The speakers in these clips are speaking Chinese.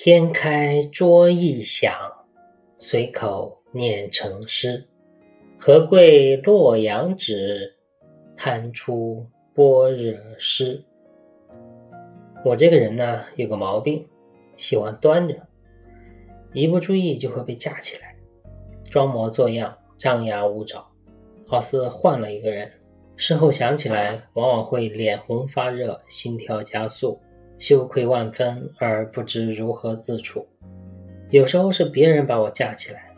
天开桌一响，随口念成诗。何贵洛阳纸，弹出般若诗。我这个人呢，有个毛病，喜欢端着，一不注意就会被架起来，装模作样，张牙舞爪，好似换了一个人。事后想起来，往往会脸红发热，心跳加速。羞愧万分而不知如何自处。有时候是别人把我架起来，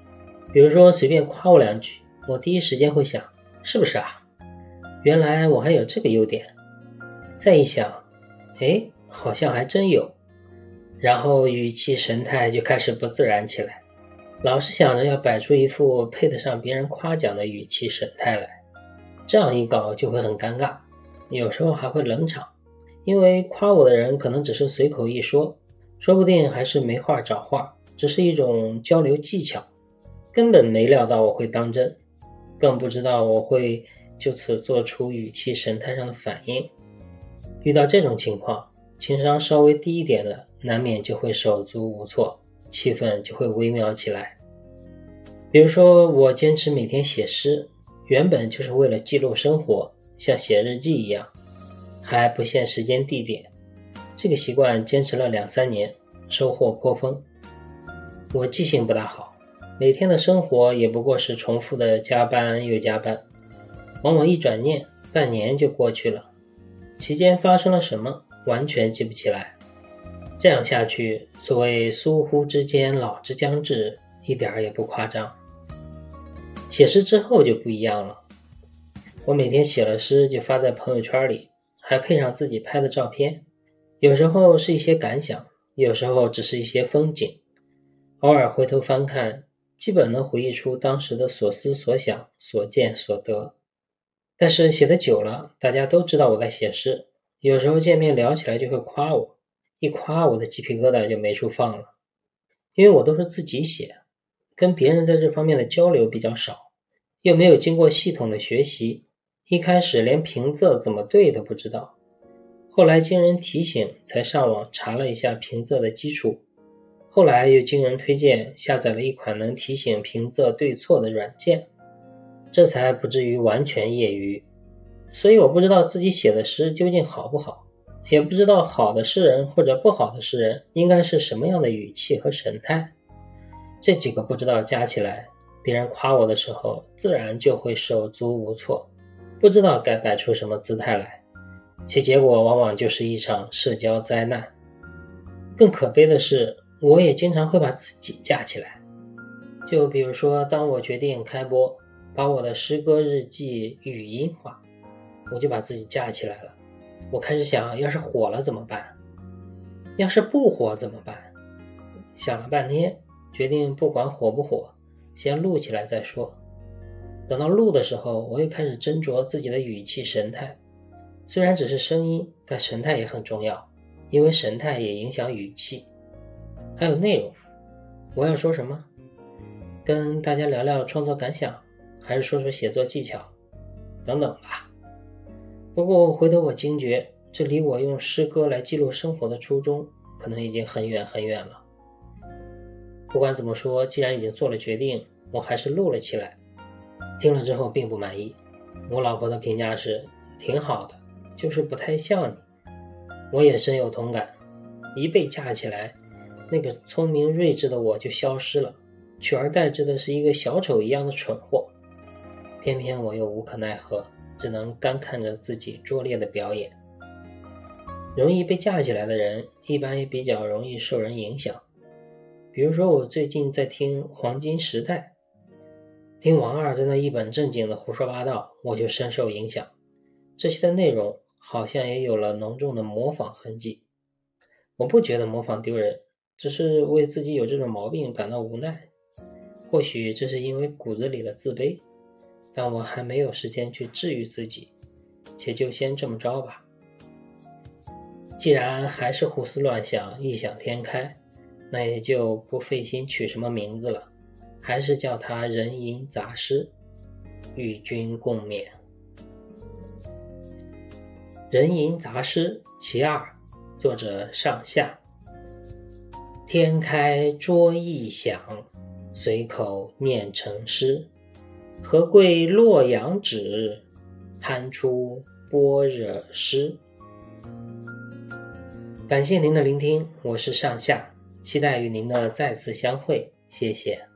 比如说随便夸我两句，我第一时间会想，是不是啊？原来我还有这个优点。再一想，哎，好像还真有。然后语气神态就开始不自然起来，老是想着要摆出一副配得上别人夸奖的语气神态来。这样一搞就会很尴尬，有时候还会冷场。因为夸我的人可能只是随口一说，说不定还是没话找话，只是一种交流技巧，根本没料到我会当真，更不知道我会就此做出语气神态上的反应。遇到这种情况，情商稍微低一点的，难免就会手足无措，气氛就会微妙起来。比如说，我坚持每天写诗，原本就是为了记录生活，像写日记一样。还不限时间地点，这个习惯坚持了两三年，收获颇丰。我记性不大好，每天的生活也不过是重复的加班又加班，往往一转念，半年就过去了，期间发生了什么完全记不起来。这样下去，所谓疏忽之间老之将至，一点儿也不夸张。写诗之后就不一样了，我每天写了诗就发在朋友圈里。还配上自己拍的照片，有时候是一些感想，有时候只是一些风景。偶尔回头翻看，基本能回忆出当时的所思所想、所见所得。但是写的久了，大家都知道我在写诗，有时候见面聊起来就会夸我，一夸我的鸡皮疙瘩就没处放了。因为我都是自己写，跟别人在这方面的交流比较少，又没有经过系统的学习。一开始连平仄怎么对都不知道，后来经人提醒才上网查了一下平仄的基础，后来又经人推荐下载了一款能提醒平仄对错的软件，这才不至于完全业余。所以我不知道自己写的诗究竟好不好，也不知道好的诗人或者不好的诗人应该是什么样的语气和神态。这几个不知道加起来，别人夸我的时候自然就会手足无措。不知道该摆出什么姿态来，其结果往往就是一场社交灾难。更可悲的是，我也经常会把自己架起来。就比如说，当我决定开播，把我的诗歌日记语音化，我就把自己架起来了。我开始想，要是火了怎么办？要是不火怎么办？想了半天，决定不管火不火，先录起来再说。等到录的时候，我又开始斟酌自己的语气神态。虽然只是声音，但神态也很重要，因为神态也影响语气。还有内容，我要说什么？跟大家聊聊创作感想，还是说说写作技巧，等等吧。不过回头我惊觉，这离我用诗歌来记录生活的初衷，可能已经很远很远了。不管怎么说，既然已经做了决定，我还是录了起来。听了之后并不满意，我老婆的评价是挺好的，就是不太像你。我也深有同感，一被架起来，那个聪明睿智的我就消失了，取而代之的是一个小丑一样的蠢货。偏偏我又无可奈何，只能干看着自己拙劣的表演。容易被架起来的人，一般也比较容易受人影响。比如说，我最近在听《黄金时代》。听王二在那一本正经的胡说八道，我就深受影响。这些的内容好像也有了浓重的模仿痕迹。我不觉得模仿丢人，只是为自己有这种毛病感到无奈。或许这是因为骨子里的自卑，但我还没有时间去治愈自己，且就先这么着吧。既然还是胡思乱想、异想天开，那也就不费心取什么名字了。还是叫他人吟杂诗，与君共勉。人吟杂诗其二，作者上下。天开桌一响，随口念成诗。何贵洛阳纸，弹出般若诗。感谢您的聆听，我是上下，期待与您的再次相会，谢谢。